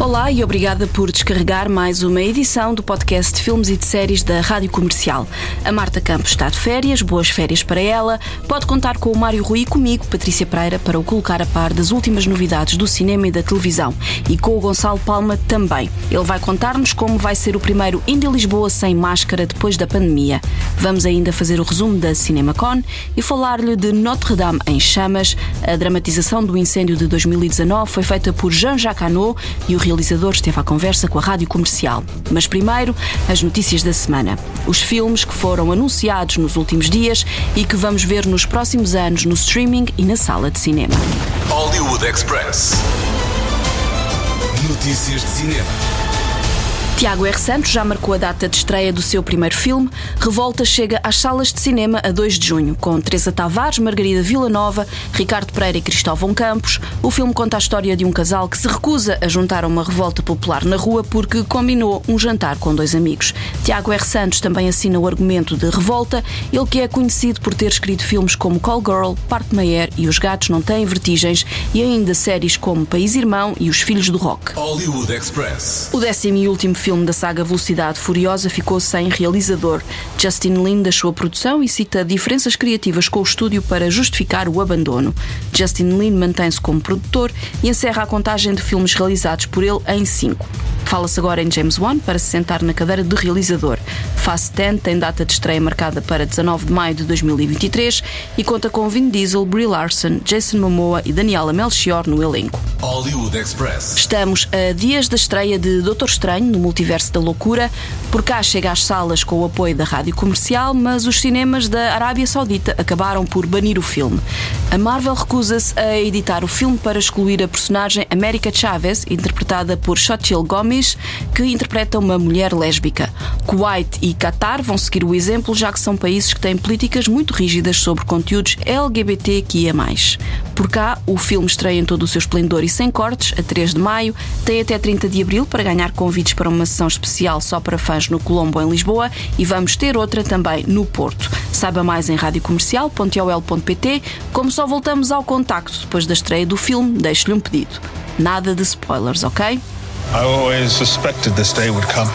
Olá e obrigada por descarregar mais uma edição do podcast de filmes e de séries da Rádio Comercial. A Marta Campos está de férias, boas férias para ela. Pode contar com o Mário Rui e comigo, Patrícia Pereira, para o colocar a par das últimas novidades do cinema e da televisão. E com o Gonçalo Palma também. Ele vai contar-nos como vai ser o primeiro Indy Lisboa sem máscara depois da pandemia. Vamos ainda fazer o resumo da CinemaCon e falar-lhe de Notre Dame em chamas. A dramatização do incêndio de 2019 foi feita por Jean-Jacques Hano e o realizador esteve à conversa com a rádio comercial. Mas primeiro, as notícias da semana. Os filmes que foram anunciados nos últimos dias e que vamos ver nos próximos anos no streaming e na sala de cinema. Hollywood Express. Notícias de cinema. Tiago R. Santos já marcou a data de estreia do seu primeiro filme. Revolta chega às salas de cinema a 2 de junho, com Teresa Tavares, Margarida Villanova, Ricardo Pereira e Cristóvão Campos. O filme conta a história de um casal que se recusa a juntar a uma revolta popular na rua porque combinou um jantar com dois amigos. Tiago R. Santos também assina o argumento de Revolta, ele que é conhecido por ter escrito filmes como Call Girl, Parque Mayer e Os Gatos Não Têm Vertigens e ainda séries como País Irmão e Os Filhos do Rock. Hollywood Express. O décimo e último filme da saga Velocidade Furiosa ficou sem realizador. Justin Lin deixou a produção e cita diferenças criativas com o estúdio para justificar o abandono. Justin Lin mantém-se como produtor e encerra a contagem de filmes realizados por ele em cinco. Fala-se agora em James Wan para se sentar na cadeira de realizador. Fast 10 tem data de estreia marcada para 19 de maio de 2023 e conta com Vin Diesel, Brie Larson, Jason Momoa e Daniela Melchior no elenco. Hollywood Express. Estamos a dias da estreia de Doutor Estranho no Multiverso da Loucura. Por cá chega às salas com o apoio da rádio comercial, mas os cinemas da Arábia Saudita acabaram por banir o filme. A Marvel recusa-se a editar o filme para excluir a personagem América Chavez, interpretada por Xochitl Gomes, que interpreta uma mulher lésbica. Kuwait e Qatar vão seguir o exemplo, já que são países que têm políticas muito rígidas sobre conteúdos LGBTQIA. Por cá, o filme estreia em todo o seu esplendor e sem cortes, a 3 de maio. Tem até 30 de abril para ganhar convites para uma sessão especial só para fãs no Colombo, em Lisboa, e vamos ter outra também no Porto. Saiba mais em radiocomercial.ol.pt. Como só voltamos ao contacto depois da estreia do filme, deixo-lhe um pedido. Nada de spoilers, ok? I always suspected this day would come.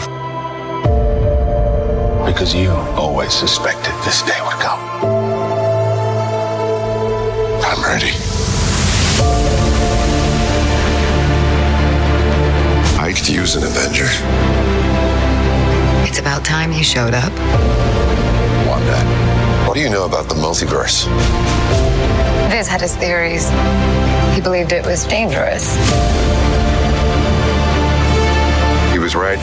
Because you always suspected this day would come. I'm ready. I could use an Avenger. It's about time you showed up. Wanda, what do you know about the multiverse? Viz had his theories. He believed it was dangerous. He was right.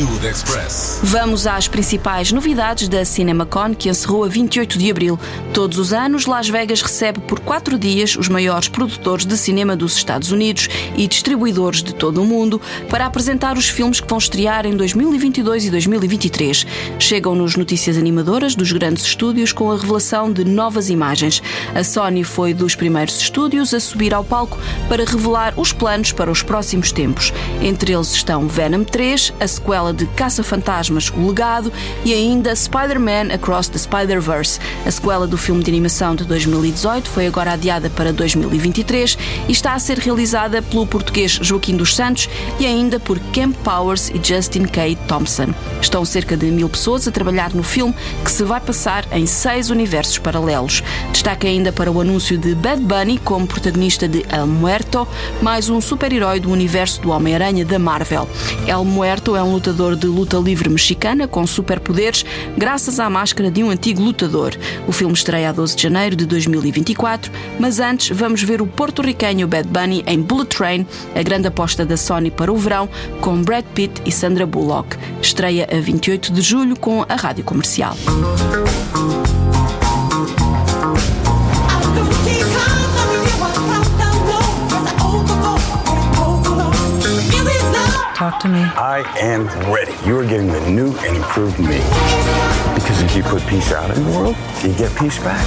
Hollywood Express. Vamos às principais novidades da CinemaCon, que encerrou a 28 de abril. Todos os anos, Las Vegas recebe por quatro dias os maiores produtores de cinema dos Estados Unidos e distribuidores de todo o mundo para apresentar os filmes que vão estrear em 2022 e 2023. Chegam-nos notícias animadoras dos grandes estúdios com a revelação de novas imagens. A Sony foi dos primeiros estúdios a subir ao palco para revelar os planos para os próximos tempos. Entre eles estão Venom 3, a sequela de Caça-Fantasmas, O Legado e ainda Spider-Man Across the Spider-Verse. A sequela do filme de animação de 2018 foi agora adiada para 2023 e está a ser realizada pelo português Joaquim dos Santos e ainda por Kemp Powers e Justin K. Thompson. Estão cerca de mil pessoas a trabalhar no filme que se vai passar em seis universos paralelos. Destaque ainda para o anúncio de Bad Bunny como protagonista de El Muerto, mais um super-herói do universo do Homem-Aranha da Marvel. El Muerto é um lutador de luta livre mexicana com superpoderes graças à máscara de um antigo lutador. O filme estreia a 12 de janeiro de 2024, mas antes vamos ver o porto-riquenho Bad Bunny em Bullet Train, a grande aposta da Sony para o verão, com Brad Pitt e Sandra Bullock. Estreia a 28 de julho com a rádio comercial. Talk to me. I am ready. You are getting the new and improved me. Because if you put peace out in the world, you get peace back.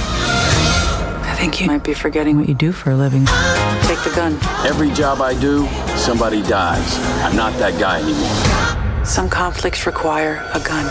I think you might be forgetting what you do for a living. Take the gun. Every job I do, somebody dies. I'm not that guy anymore. Some conflicts require a gun.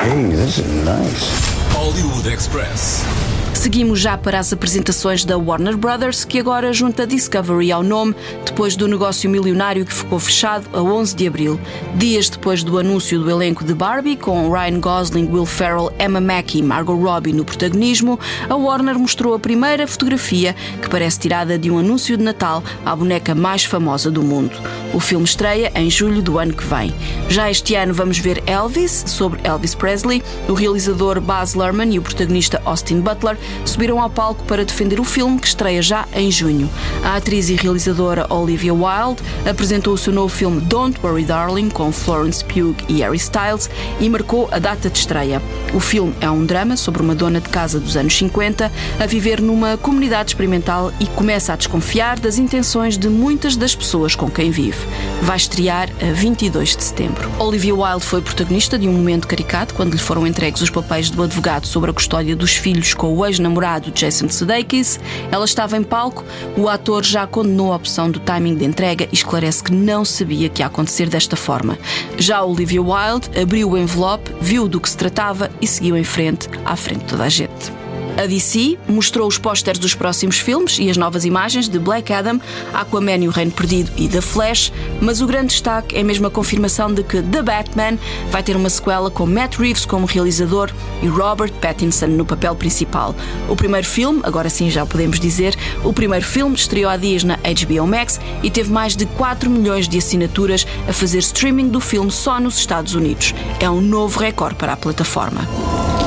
Hey, this is nice. Hollywood Express. Seguimos já para as apresentações da Warner Brothers, que agora junta Discovery ao nome, depois do negócio milionário que ficou fechado a 11 de abril. Dias depois do anúncio do elenco de Barbie, com Ryan Gosling, Will Ferrell, Emma Mackey e Margot Robbie no protagonismo, a Warner mostrou a primeira fotografia que parece tirada de um anúncio de Natal à boneca mais famosa do mundo. O filme estreia em julho do ano que vem. Já este ano vamos ver Elvis, sobre Elvis Presley. O realizador Baz Luhrmann e o protagonista Austin Butler subiram ao palco para defender o filme que estreia já em junho. A atriz e realizadora Olivia Wilde apresentou o seu novo filme Don't Worry Darling com Florence Pugh e Harry Styles e marcou a data de estreia. O filme é um drama sobre uma dona de casa dos anos 50 a viver numa comunidade experimental e começa a desconfiar das intenções de muitas das pessoas com quem vive. Vai estrear a 22 de setembro. Olivia Wilde foi protagonista de um momento caricato quando lhe foram entregues os papéis do advogado sobre a custódia dos filhos com o ex-namorado Jason Sudeikis. Ela estava em palco, o ator já condenou a opção do timing de entrega e esclarece que não sabia que ia acontecer desta forma. Já Olivia Wilde abriu o envelope, viu do que se tratava e seguiu em frente, à frente de toda a gente. A DC mostrou os pósteres dos próximos filmes e as novas imagens de Black Adam, Aquaman e o Reino Perdido e The Flash, mas o grande destaque é mesmo a confirmação de que The Batman vai ter uma sequela com Matt Reeves como realizador e Robert Pattinson no papel principal. O primeiro filme, agora sim já podemos dizer, o primeiro filme estreou há dias na HBO Max e teve mais de 4 milhões de assinaturas a fazer streaming do filme só nos Estados Unidos. É um novo recorde para a plataforma.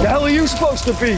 The hell are you supposed to be?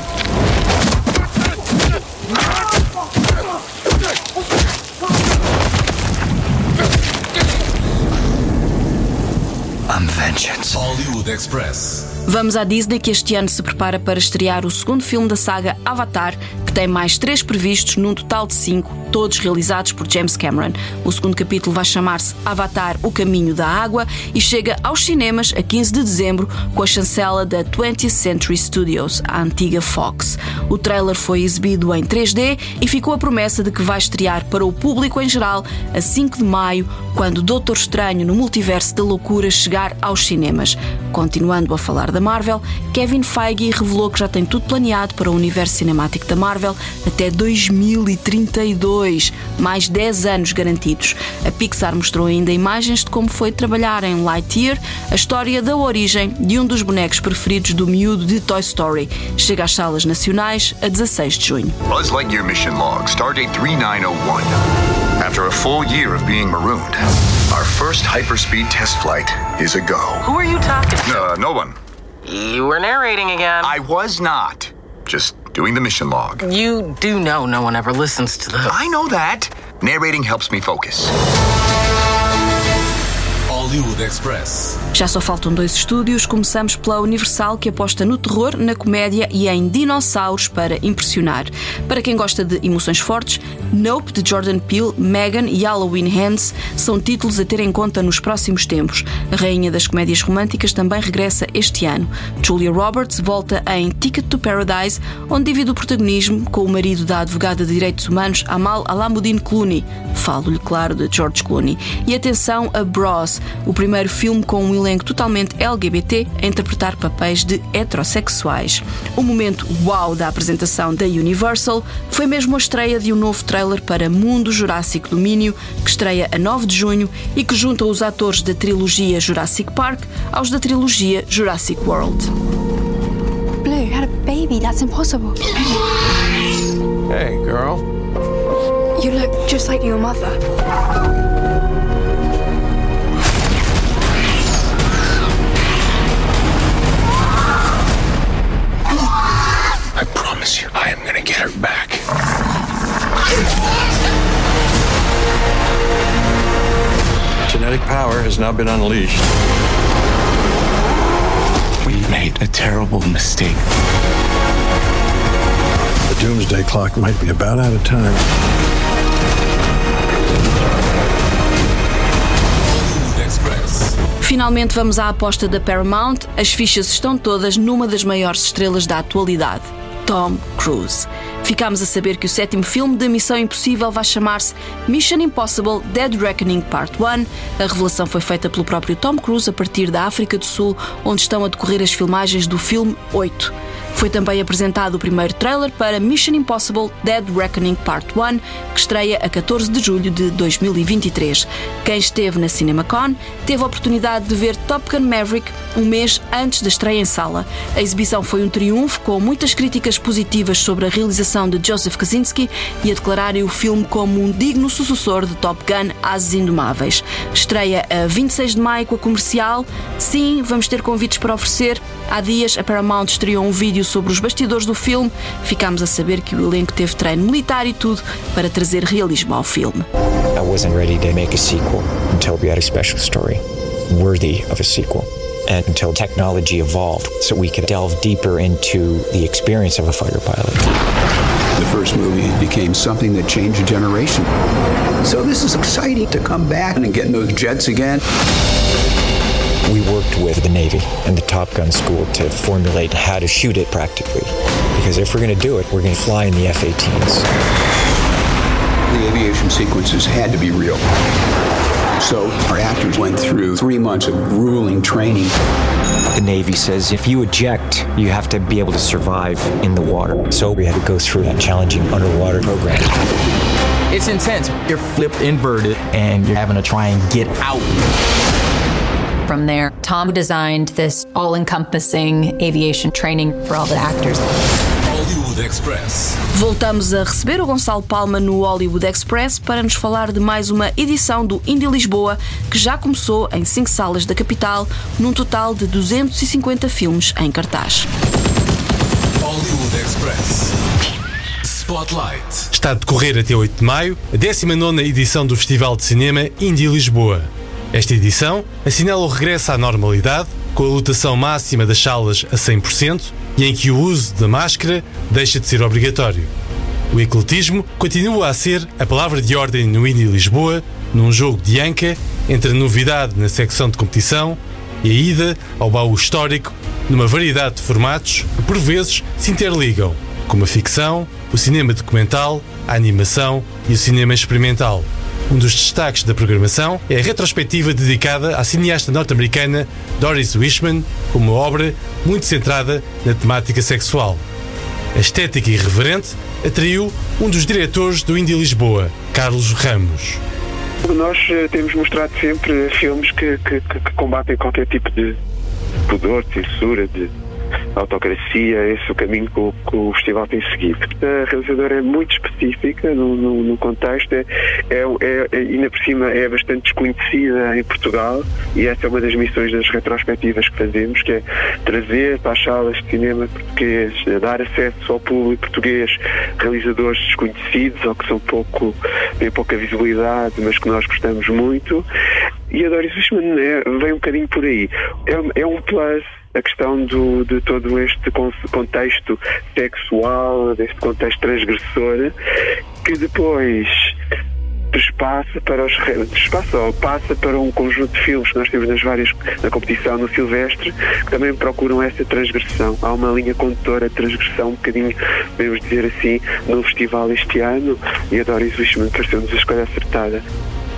Hollywood Express. Vamos à Disney que este ano se prepara para estrear o segundo filme da saga Avatar, que tem mais três previstos num total de cinco, todos realizados por James Cameron. O segundo capítulo vai chamar-se Avatar: O Caminho da Água e chega aos cinemas a 15 de dezembro com a chancela da 20th Century Studios, a antiga Fox. O trailer foi exibido em 3D e ficou a promessa de que vai estrear para o público em geral a 5 de maio, quando Doutor Estranho no Multiverso da Loucura chegar aos cinemas. Continuando a falar da Marvel, Kevin Feige revelou que já tem tudo planeado para o universo cinemático da Marvel até 2032, mais 10 anos garantidos. A Pixar mostrou ainda imagens de como foi trabalhar em Lightyear, a história da origem de um dos bonecos preferidos do miúdo de Toy Story. Chega às salas nacionais a 16 de junho. Buzz Lightyear mission log, stardate 3901. After a full year of being marooned, our first hyperspeed test flight is a go. Who are you talking to? Uh, no one. You were narrating again. I was not. Just doing the mission log. You do know no one ever listens to the. I know that. Narrating helps me focus. Hollywood Express. Já só faltam dois estúdios. Começamos pela Universal, que aposta no terror, na comédia e em dinossauros para impressionar. Para quem gosta de emoções fortes, Nope, de Jordan Peele, Megan e Halloween Hands são títulos a ter em conta nos próximos tempos. A rainha das comédias românticas também regressa este ano. Julia Roberts volta em Ticket to Paradise, onde divide o protagonismo com o marido da advogada de direitos humanos Amal Alamuddin Clooney. Falo-lhe, claro, de George Clooney. E atenção a Bros, o primeiro filme com um elenco totalmente LGBT a interpretar papéis de heterossexuais. O momento wow da apresentação da Universal foi mesmo a estreia de um novo trailer para Mundo Jurássico Domínio, que estreia a 9 de junho e que junta os atores da trilogia Jurassic Park aos da trilogia Jurassic World. Blue had a baby. That's impossible. Hey, girl. You look just like your mother. Get her back. Genetic power has now been unleashed. We've made a terrible mistake. The doomsday clock might be about out of time. Finalmente vamos à aposta da Paramount. As fichas estão todas numa das maiores estrelas da atualidade. Tom Cruise. Ficámos a saber que o sétimo filme de Missão Impossível vai chamar-se Mission Impossible Dead Reckoning Part 1. A revelação foi feita pelo próprio Tom Cruise a partir da África do Sul, onde estão a decorrer as filmagens do filme 8. Foi também apresentado o primeiro trailer para Mission Impossible Dead Reckoning Part 1, que estreia a 14 de julho de 2023. Quem esteve na CinemaCon teve a oportunidade de ver Top Gun Maverick um mês antes da estreia em sala. A exibição foi um triunfo, com muitas críticas positivas sobre a realização de Joseph Kaczynski e a declararem o filme como um digno sucessor de Top Gun Asas Indomáveis. Estreia a 26 de maio com a comercial. Sim, vamos ter convites para oferecer. Há dias a Paramount estreou um vídeo sobre os bastidores do filme. Ficámos a saber que o elenco teve treino militar e tudo para trazer realismo ao filme. I wasn't ready to make a sequel until we had a special story worthy of a sequel. And until technology evolved so we could delve deeper into the experience of a fighter pilot. The first movie became something that changed a generation. So this is exciting to come back and get in those jets again. We worked with the Navy and the Top Gun school to formulate how to shoot it practically. Because if we're going to do it, we're going to fly in the F 18s. The aviation sequences had to be real. So our actors went through three months of grueling training. The Navy says if you eject, you have to be able to survive in the water. So we had to go through that challenging underwater program. It's intense. You're flipped inverted and you're having to try and get out. From there, Tom designed this all encompassing aviation training for all the actors. Hollywood Express. Voltamos a receber o Gonçalo Palma no Hollywood Express para nos falar de mais uma edição do Indie Lisboa, que já começou em cinco salas da capital, num total de 250 filmes em cartaz. Hollywood Express. Spotlight. Está a decorrer até 8 de maio a 19 edição do Festival de Cinema Indie Lisboa. Esta edição assinala o regresso à normalidade, com a lotação máxima das salas a 100% e em que o uso da máscara deixa de ser obrigatório. O ecletismo continua a ser a palavra de ordem no Indie Lisboa, num jogo de anca entre a novidade na secção de competição e a ida ao baú histórico numa variedade de formatos que por vezes se interligam, como a ficção, o cinema documental, a animação e o cinema experimental. Um dos destaques da programação é a retrospectiva dedicada à cineasta norte-americana Doris Wishman, com uma obra muito centrada na temática sexual. A estética irreverente atraiu um dos diretores do Indie Lisboa, Carlos Ramos. Nós eh, temos mostrado sempre filmes que, que, que, combatem qualquer tipo de pudor, censura, de autocracia, esse é o caminho que o, que o festival tem seguido. A realizadora é muito específica no, no, no contexto, é, é, é, ainda por cima é bastante desconhecida em Portugal e essa é uma das missões das retrospectivas que fazemos, que é trazer para as salas de cinema português, dar acesso ao público português, realizadores desconhecidos ou que são pouco, têm pouca visibilidade, mas que nós gostamos muito. E a Doris Fishman é, vem um bocadinho por aí. É, é um plus a questão do, de todo este contexto sexual, deste contexto transgressor, que depois passa para os passa ou passa para um conjunto de filmes que nós temos nas várias na competição no Silvestre que também procuram essa transgressão. Há uma linha condutora de transgressão um bocadinho, podemos dizer assim, no festival este ano e a Doris Wishman pareceu-nos a escolha acertada.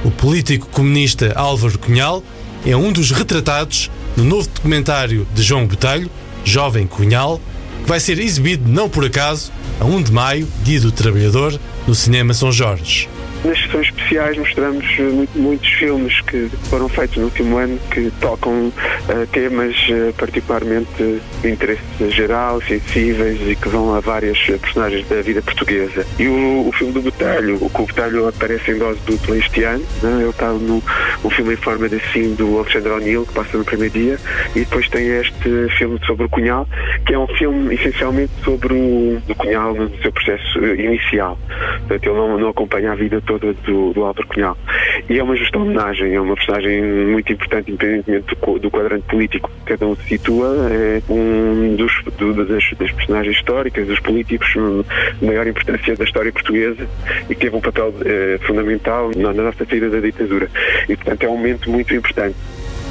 O político comunista Álvaro Cunhal é um dos retratados no novo documentário de João Botelho, Jovem Cunhal, que vai ser exibido não por acaso a 1 de maio, Dia do Trabalhador, no Cinema São Jorge. Nas sessões especiais mostramos muito, muitos filmes que foram feitos no último ano que tocam uh, temas uh, particularmente de interesse geral, sensíveis e que vão a várias personagens da vida portuguesa. E o, o filme do Botelho, o que o Botelho aparece em dose dupla este ano, né? ele está no um filme em forma de sim do Alexandre O'Neill, que passa no primeiro dia, e depois tem este filme sobre o Cunhal, que é um filme essencialmente sobre o, o Cunhal no seu processo inicial. Portanto, ele não, não acompanha a vida toda do, do Álvaro Cunhal. E é uma justa homenagem, é uma personagem muito importante, independentemente do, do quadrante político que cada um se situa, é um dos, do, das, das, personagens históricas, dos políticos de maior importância da história portuguesa e que teve um papel eh, fundamental na, na nossa saída da ditadura. E, portanto, é um momento muito importante.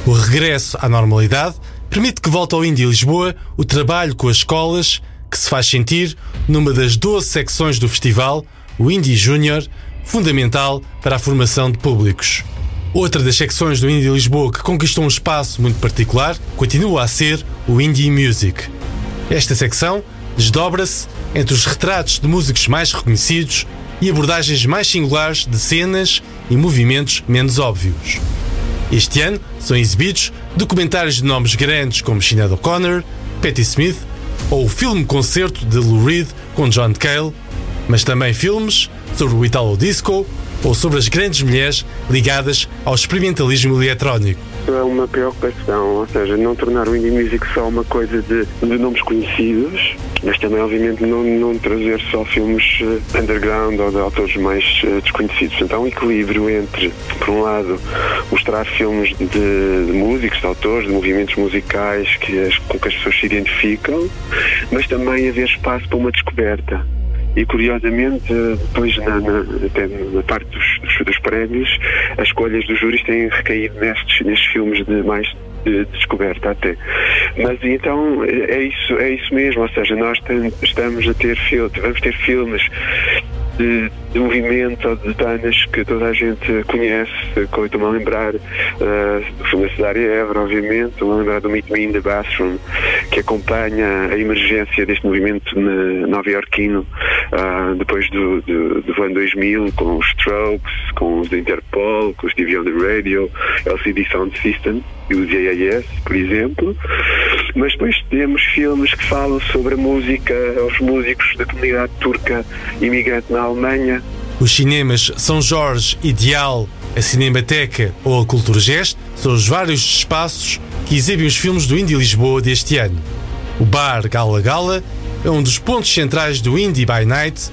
O regresso à normalidade permite que volte ao Índia Lisboa o trabalho com as escolas que se faz sentir numa das 12 secções do festival, o Indie Júnior, fundamental para a formação de públicos. Outra das secções do Indie Lisboa que conquistou um espaço muito particular continua a ser o Indie Music. Esta secção desdobra-se entre os retratos de músicos mais reconhecidos e abordagens mais singulares de cenas e movimentos menos óbvios. Este ano são exibidos documentários de nomes grandes como Sinead O'Connor, Patti Smith ou o filme-concerto de Lou Reed com John Cale, mas também filmes sobre o Italo Disco ou sobre as grandes mulheres ligadas ao experimentalismo eletrónico. É uma preocupação, ou seja, não tornar o indie music só uma coisa de, de nomes conhecidos, mas também, obviamente, não, não trazer só filmes uh, underground ou de autores mais uh, desconhecidos. Então, um equilíbrio entre, por um lado, mostrar filmes de, de músicos, de autores, de movimentos musicais que as, com que as pessoas se identificam, mas também haver espaço para uma descoberta e curiosamente depois na, na, na parte dos, dos, dos, prémios as escolhas dos júris têm recaído nestes, nestes filmes de mais de descoberta até. Mas então é isso, é isso mesmo, ou seja, nós estamos a ter vamos ter filmes de, de movimento ou de danas que toda a gente conhece, como estou-me a lembrar uh, do filme Cidade Évora, obviamente, estou-me a lembrar do Meet Me in the Bathroom, que acompanha a emergência deste movimento nova-iorquino uh, depois do, do, do ano 2000, com os Strokes, com os Interpol, com os TV on the Radio, LCD Sound System e os AAS, por exemplo. Mas depois temos filmes que falam sobre a música, os músicos da comunidade turca imigrante na Alemanha. Os cinemas São Jorge, Ideal, a Cinemateca ou a Culturgest são os vários espaços que exibem os filmes do Indie Lisboa deste ano. O bar Gala Gala é um dos pontos centrais do Indie by Night,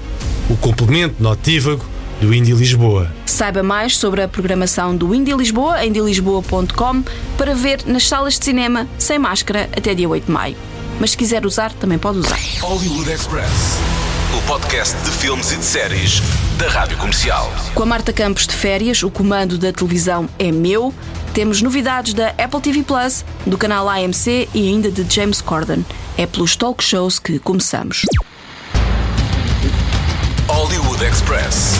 o complemento notívago do Indie Lisboa. Saiba mais sobre a programação do Indie Lisboa em indielisboa.com para ver nas salas de cinema sem máscara até dia 8 de maio. Mas se quiser usar, também pode usar. Hollywood Express, o podcast de filmes e de séries da Rádio Comercial. Com a Marta Campos de férias, o comando da televisão é meu. Temos novidades da Apple TV Plus, do canal AMC e ainda de James Corden. É pelos talk shows que começamos. Hollywood Express.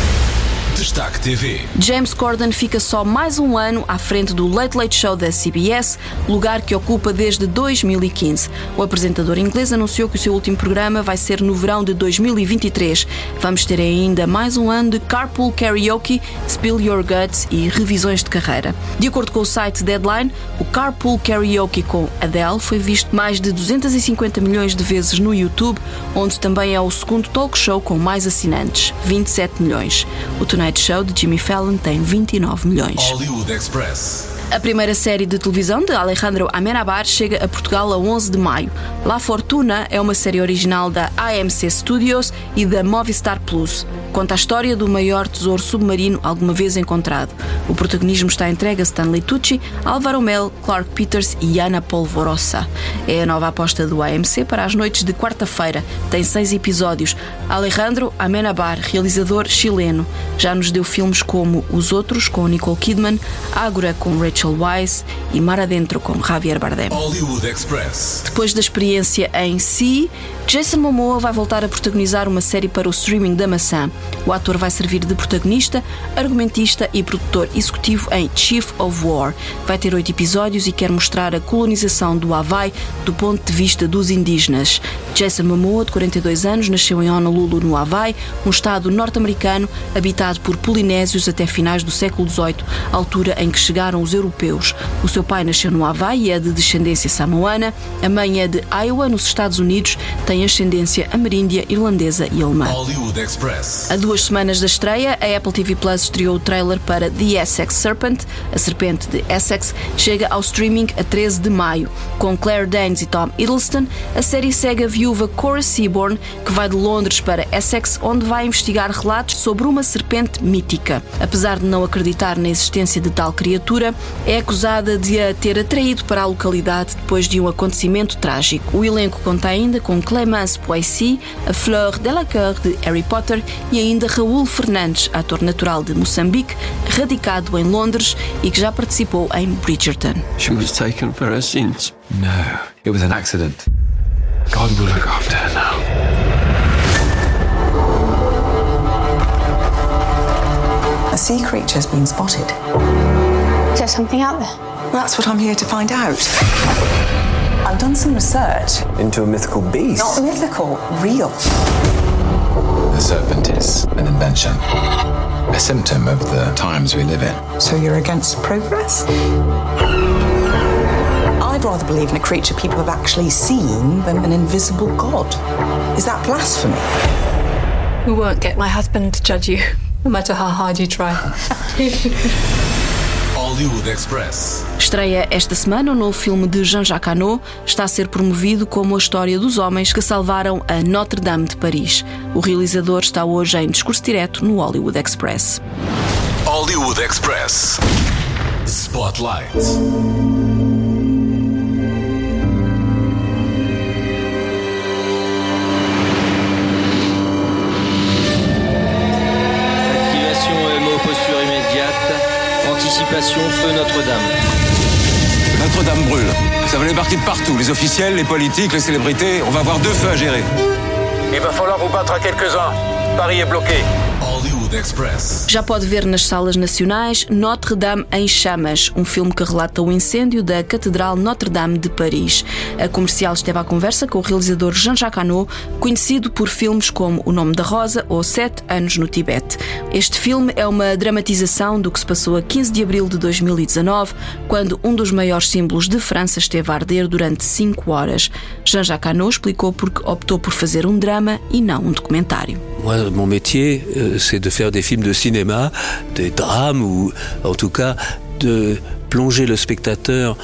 Destaque TV. James Corden fica só mais um ano à frente do Late Late Show da CBS, lugar que ocupa desde 2015. O apresentador inglês anunciou que o seu último programa vai ser no verão de 2023. Vamos ter ainda mais um ano de Carpool Karaoke, Spill Your Guts e revisões de carreira. De acordo com o site Deadline, o Carpool Karaoke com Adele foi visto mais de 250 milhões de vezes no YouTube, onde também é o segundo talk show com mais assinantes, 27 milhões. O Tonight Show de Jimmy Fallon tem 29 milhões. Hollywood Express. A primeira série de televisão de Alejandro Amenabar chega a Portugal a 11 de maio. La Fortuna é uma série original da AMC Studios e da Movistar Plus. Conta a história do maior tesouro submarino alguma vez encontrado. O protagonismo está entregue a Stanley Tucci, Álvaro Mel, Clark Peters e Ana Polvorosa. É a nova aposta do AMC para as noites de quarta-feira. Tem seis episódios. Alejandro Amenabar, realizador chileno, já nos deu filmes como Os Outros, com Nicole Kidman, Ágora, com Rachel Weisz e Mar Adentro, com Javier Bardem. Hollywood Express. Depois da experiência em si, Jason Momoa vai voltar a protagonizar uma série para o streaming da maçã. O ator vai servir de protagonista, argumentista e produtor executivo em Chief of War. Vai ter oito episódios e quer mostrar a colonização do Havaí do ponto de vista dos indígenas. Jason Momoa, de 42 anos, nasceu em Honolulu, no Havaí, um estado norte-americano habitado por polinésios até finais do século XVIII, altura em que chegaram os europeus. O seu pai nasceu no Havaí e é de descendência samoana, a mãe é de Iowa, nos Estados Unidos, tem ascendência ameríndia, irlandesa e alemã. A duas semanas da estreia, a Apple TV Plus estreou o trailer para The Essex Serpent, a serpente de Essex, chega ao streaming a 13 de maio. Com Claire Danes e Tom Hiddleston, a série segue a viúva Cora Seaborn, que vai de Londres para Essex, onde vai investigar relatos sobre uma serpente mítica. Apesar de não acreditar na existência de tal criatura, é acusada de a ter atraído para a localidade depois de um acontecimento trágico. O elenco conta ainda com Clémence Poissy, a Fleur Delacour de Harry Potter e ainda Raul Fernandes, ator natural de Moçambique, radicado em Londres e que já participou em Bridgerton. She was taken for her sins. No, it was an accident. God will look after her now. A sea creature has been spotted. Is there something out there? That's what I'm here to find out. I've done some research. Into a mythical beast? Not mythical, real. The serpent is an invention, a symptom of the times we live in. So you're against progress? I'd rather believe in a creature people have actually seen than an invisible god. Is that blasphemy? We won't get my husband to judge you, no matter how hard you try. Hollywood Express. Estreia esta semana o novo filme de Jean-Jacques Hano. Está a ser promovido como a história dos homens que salvaram a Notre-Dame de Paris. O realizador está hoje em discurso direto no Hollywood Express. Hollywood Express. Spotlight. Feu Notre-Dame. Notre-Dame brûle. Ça va les partir de partout. Les officiels, les politiques, les célébrités. On va avoir deux feux à gérer. Il va falloir vous battre à quelques-uns. Paris est bloqué. Express. Já pode ver nas salas nacionais Notre-Dame em Chamas, um filme que relata o incêndio da Catedral Notre-Dame de Paris. A comercial esteve à conversa com o realizador Jean-Jacques Hano, conhecido por filmes como O Nome da Rosa ou Sete Anos no Tibete. Este filme é uma dramatização do que se passou a 15 de abril de 2019, quando um dos maiores símbolos de França esteve a arder durante cinco horas. Jean-Jacques Hano explicou porque optou por fazer um drama e não um documentário. Moi, mon métier, euh, c'est de faire des films de cinéma, des drames, ou en tout cas de plonger le spectateur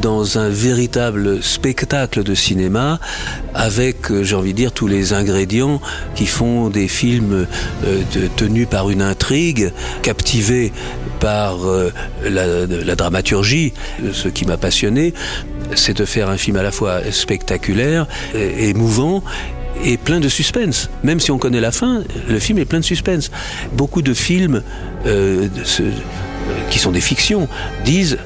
dans un véritable spectacle de cinéma avec, euh, j'ai envie de dire, tous les ingrédients qui font des films euh, tenus par une intrigue, captivés par euh, la, la dramaturgie. Ce qui m'a passionné, c'est de faire un film à la fois spectaculaire, émouvant et plein de suspense. Même si on connaît la fin, le film est plein de suspense. Beaucoup de films euh, qui sont des fictions disent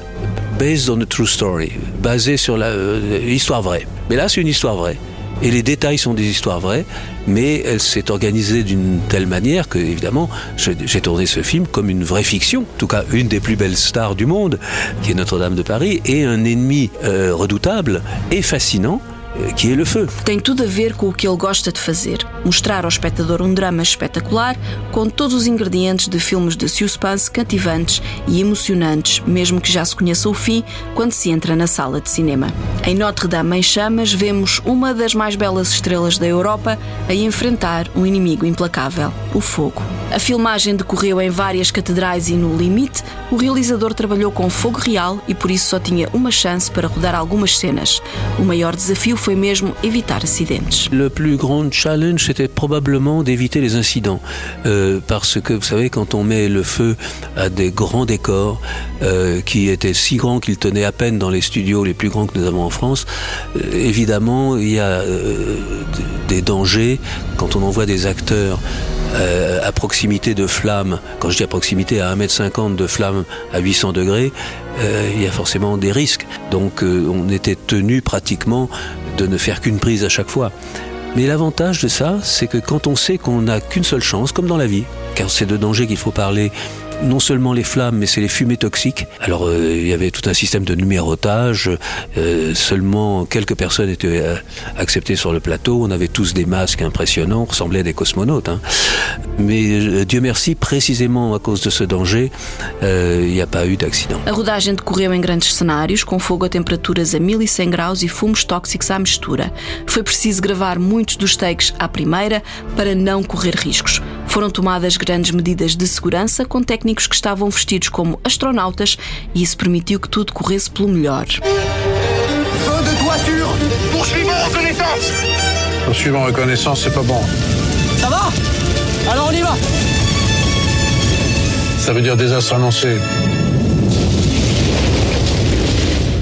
based on a true story, basé sur la euh, histoire vraie. Mais là, c'est une histoire vraie. Et les détails sont des histoires vraies, mais elle s'est organisée d'une telle manière que, évidemment, j'ai tourné ce film comme une vraie fiction. En tout cas, une des plus belles stars du monde, qui est Notre-Dame de Paris, et un ennemi euh, redoutable et fascinant, euh, qui est le feu. Tem tudo a ver com o que ele gosta de fazer: mostrar ao espectador um drama espetacular com todos os ingredientes de filmes de suspense cativantes e emocionantes, mesmo que já se conheça o fim quando se entra na sala de cinema. Em Notre-Dame em Chamas, vemos uma das mais belas estrelas da Europa a enfrentar um inimigo implacável: o fogo. A filmagem decorreu em várias catedrais e no limite, o realizador trabalhou com fogo real e por isso só tinha uma chance para rodar algumas cenas. O maior desafio foi mesmo evitar acidentes. Le plus grand challenge, c'était probablement d'éviter les incidents. Euh, parce que, vous savez, quand on met le feu à des grands décors euh, qui étaient si grands qu'ils tenaient à peine dans les studios les plus grands que nous avons en France, euh, évidemment, il y a des dangers quand on envoie des acteurs à proximité de flammes, quand je dis à proximité, à 1m50 de flammes à 800 degrés, il y a forcément des risques. Donc on était tenu pratiquement de ne faire qu'une prise à chaque fois. Mais l'avantage de ça, c'est que quand on sait qu'on n'a qu'une seule chance, comme dans la vie, car c'est de danger qu'il faut parler, non seulement les flammes, mais c'est les fumées toxiques. Alors euh, il y avait tout un système de numérotage, euh, seulement quelques personnes étaient euh, acceptées sur le plateau, on avait tous des masques impressionnants, on ressemblait à des cosmonautes. hein. Mais euh, Dieu merci, précisément à cause de ce danger, il n'y a pas eu d'accident. A rodagem decorreu em grandes cenários, com fogo a temperaturas a 1100 graus e fumos tóxicos à mistura. Foi preciso gravar muitos dos takes à primeira para não correr riscos. Foram tomadas grandes medidas de segurança com técnicos que estavam vestidos como astronautas e isso permitiu que tudo corresse pelo melhor. Feu de toiture Poursuivons reconnaissance Poursuivant reconnaissance, c'est pas bon. Ça va Alors on y va Ça veut dire désastre annoncé.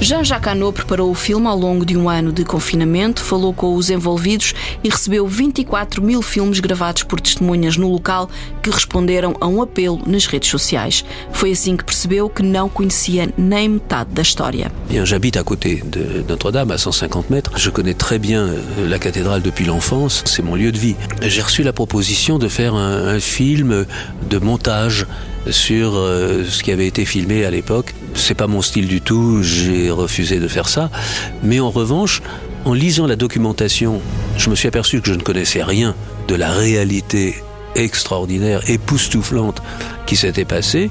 Jean-Jacques Hano preparou o filme ao longo de um ano de confinamento, falou com os envolvidos e recebeu 24 mil filmes gravados por testemunhas no local que responderam a um apelo nas redes sociais. Foi assim que percebeu que não conhecia nem metade da história. Bien, j'habite à côté de Notre-Dame, à 150 mètres. Je connais très bien euh, la cathédrale depuis l'enfance. C'est mon lieu de vie. J'ai reçu la proposition de faire un, un film de montage sur euh, ce qui avait été filmé à l'époque. C'est pas mon style du tout, j'ai refusé de faire ça. Mais en revanche, en lisant la documentation, je me suis aperçu que je ne connaissais rien de la réalité extraordinaire, époustouflante qui s'était passée.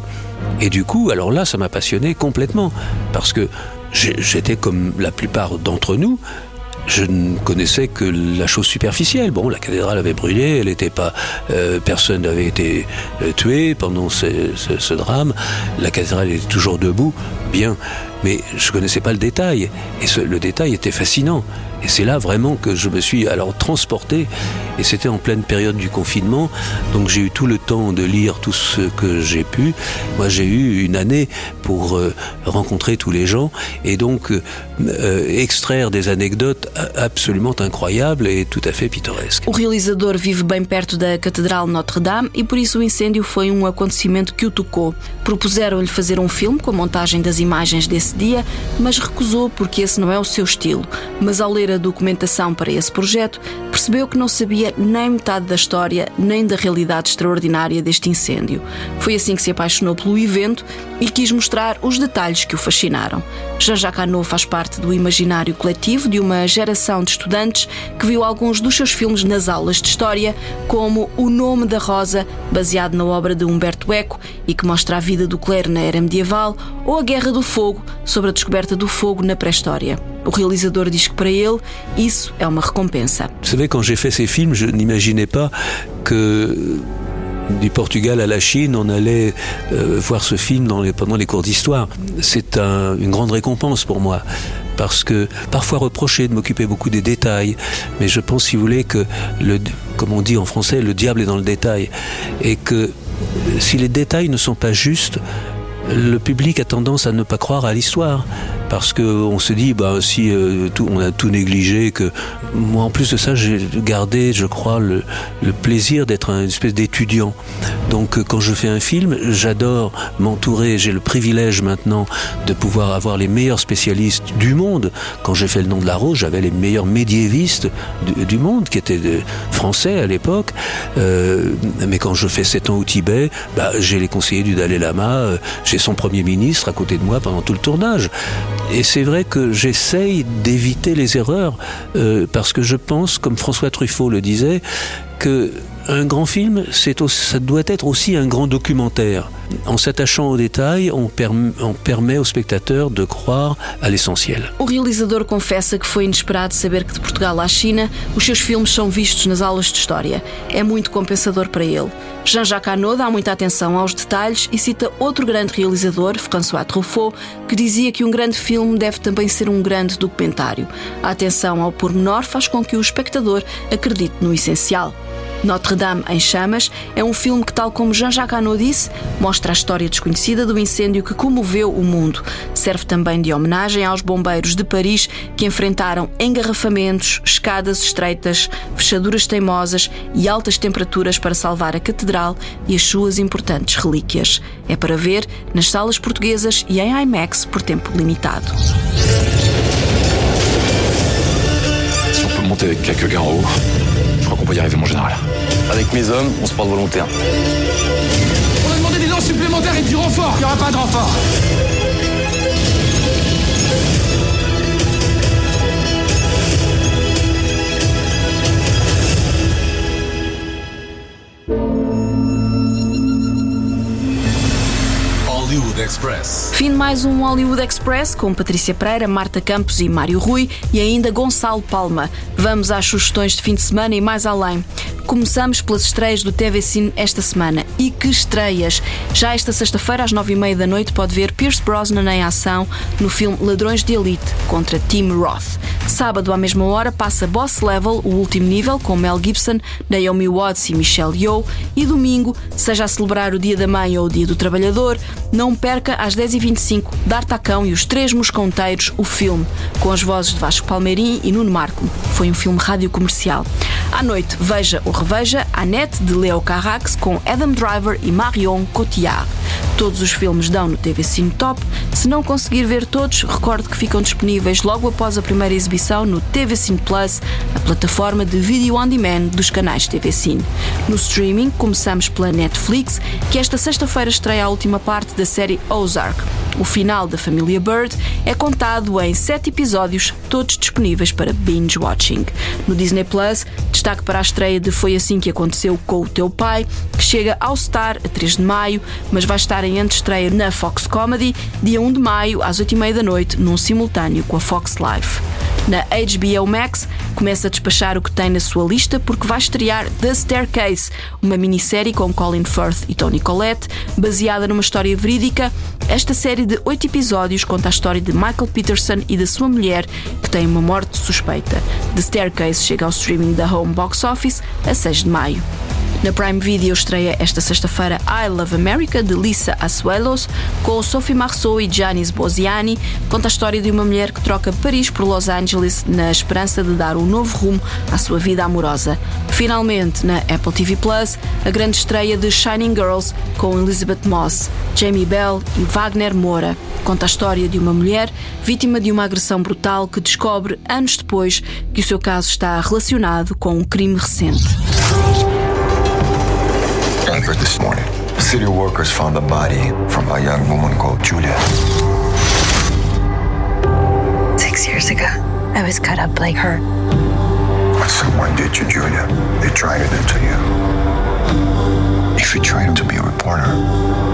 Et du coup, alors là, ça m'a passionné complètement. Parce que j'étais comme la plupart d'entre nous, je ne connaissais que la chose superficielle. Bon, la cathédrale avait brûlé, elle n'était pas, euh, personne n'avait été euh, tué pendant ce, drame. La cathédrale était toujours debout, bien, mais je connaissais pas le détail. Et le détail était fascinant. Et c'est là vraiment que je me suis alors transporté. Et c'était en pleine période du confinement. Donc j'ai eu tout le temps de lire tout ce que j'ai pu. Moi j'ai eu une année pour euh, rencontrer tous les gens et donc euh, extraire des anecdotes absolument incroyables et tout à fait pittoresques. O realizador vive bem perto da Catedral Notre-Dame e por isso o incêndio foi um acontecimento que o tocou. Propuseram-lhe fazer um filme com a montagem das imagens desse dia, mas recusou porque esse não é o seu estilo. Mas ao ler a documentação para esse projeto, percebeu que não sabia nem metade da história nem da realidade extraordinária deste incêndio. Foi assim que se apaixonou pelo evento e quis mostrar os detalhes que o fascinaram. Jean-Jacques Hano faz parte do imaginário coletivo de uma geração de estudantes que viu alguns dos seus filmes nas aulas de história, como O Nome da Rosa, baseado na obra de Humberto Eco e que mostra a vida do clero na era medieval, ou A Guerra do Fogo, sobre a descoberta do fogo na pré-história. O realizador diz que para ele isso é uma recompensa. Vous savez, quand j'ai fait ces films, je n'imaginais pas que du Portugal à la Chine, on allait euh, voir ce film pendant les cours d'histoire. C'est un, une grande récompense pour moi. Parce que parfois reproché de m'occuper beaucoup des détails, mais je pense, si vous voulez, que comme on dit en français, le diable est dans le détail, et que si les détails ne sont pas justes, le public a tendance à ne pas croire à l'histoire parce qu'on se dit bah si euh, tout, on a tout négligé que moi en plus de ça j'ai gardé je crois le, le plaisir d'être une espèce d'étudiant. Donc euh, quand je fais un film j'adore m'entourer j'ai le privilège maintenant de pouvoir avoir les meilleurs spécialistes du monde. Quand j'ai fait le nom de la rose j'avais les meilleurs médiévistes du, du, monde qui étaient de, français à l'époque. Euh, mais quand je fais 7 ans au Tibet bah, j'ai les conseillers du Dalai Lama euh, j'ai son premier ministre à côté de moi pendant tout le tournage et c'est vrai que j'essaye d'éviter les erreurs euh, parce que je pense, comme François Truffaut le disait, que un grand film, c'est ça doit être aussi un grand documentaire. En s'attachant aux détails, on, perm on, permet au spectateur de croire à l'essentiel. O realizador confessa que foi inesperado saber que de Portugal à China os seus filmes são vistos nas aulas de história. É muito compensador para ele. Jean-Jacques Hano dá muita atenção aos detalhes e cita outro grande realizador, François Truffaut, que dizia que um grande filme deve também ser um grande documentário. A atenção ao pormenor faz com que o espectador acredite no essencial. Notre-Dame em Chamas é um filme que, tal como Jean-Jacques Hano disse, mostra a história desconhecida do incêndio que comoveu o mundo. Serve também de homenagem aos bombeiros de Paris que enfrentaram engarrafamentos, escadas estreitas, fechaduras teimosas e altas temperaturas para salvar a catedral e as suas importantes relíquias. É para ver nas salas portuguesas e em IMAX por tempo limitado. On peut je crois qu'on peut y arriver, mon général. Avec mes hommes, on se porte volontaire. On a demandé des dents supplémentaires et du renfort. Il n'y aura pas de renfort. Hollywood Express. Fim de mais um Hollywood Express com Patrícia Pereira, Marta Campos e Mário Rui e ainda Gonçalo Palma. Vamos às sugestões de fim de semana e mais além. Começamos pelas estreias do TV Cine esta semana. E que estreias! Já esta sexta-feira, às nove e meia da noite, pode ver Pierce Brosnan em ação no filme Ladrões de Elite contra Tim Roth. Sábado, à mesma hora, passa Boss Level, o último nível, com Mel Gibson, Naomi Watts e Michelle Yeoh. E domingo, seja a celebrar o Dia da Mãe ou o Dia do Trabalhador, não perca às 10h25 D'Artacão e os Três Mosconteiros, o filme, com as vozes de Vasco Palmeirim e Nuno Marco. Foi um filme rádio comercial. À noite, veja ou reveja Annette de Leo Carrax com Adam Driver e Marion Cotillard. Todos os filmes dão no TV Cine Top. Se não conseguir ver todos, recorde que ficam disponíveis logo após a primeira exibição no TV Cine Plus, a plataforma de vídeo on demand dos canais TV Cine. No streaming, começamos pela Netflix, que esta sexta-feira estreia a última parte da série Ozark. O final da família Bird é contado em sete episódios, todos disponíveis para binge watching. No Disney Plus, destaque para a estreia de Foi Assim Que Aconteceu com o Teu Pai, que chega ao Star a 3 de maio, mas vai estar em antestreia na Fox Comedy, dia 1 de maio, às 8h30 da noite, num simultâneo com a Fox Live. Na HBO Max, começa a despachar o que tem na sua lista porque vai estrear The Staircase, uma minissérie com Colin Firth e Tony Collette, baseada numa história verídica. Esta série de oito episódios conta a história de Michael Peterson e da sua mulher, que tem uma morte suspeita. The Staircase chega ao streaming da Home Box Office a 6 de maio. Na Prime Video estreia esta sexta-feira I Love America, de Lisa Asuelos, com Sophie Marceau e Giannis Boziani. Conta a história de uma mulher que troca Paris por Los Angeles na esperança de dar um novo rumo à sua vida amorosa. Finalmente, na Apple TV Plus, a grande estreia de Shining Girls com Elizabeth Moss, Jamie Bell e Wagner Moura. Conta a história de uma mulher vítima de uma agressão brutal que descobre, anos depois, que o seu caso está relacionado com um crime recente. This morning. City workers found a body from a young woman called Julia. Six years ago, I was cut up like her. What someone did to Julia, they tried it into you. If you try to be a reporter,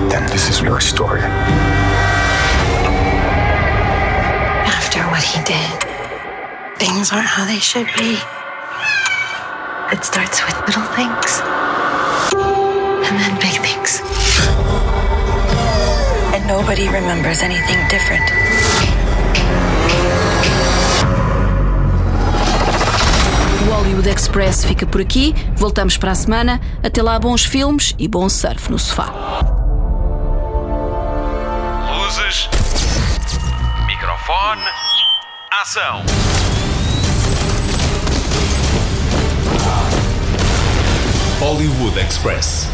then this is your story. After what he did, things aren't how they should be. It starts with little things, big things. And nobody remembers anything different. O Hollywood Express fica por aqui. Voltamos para a semana. Até lá, bons filmes e bom surf no sofá. Luzes. Microfone. Ação. Hollywood Express.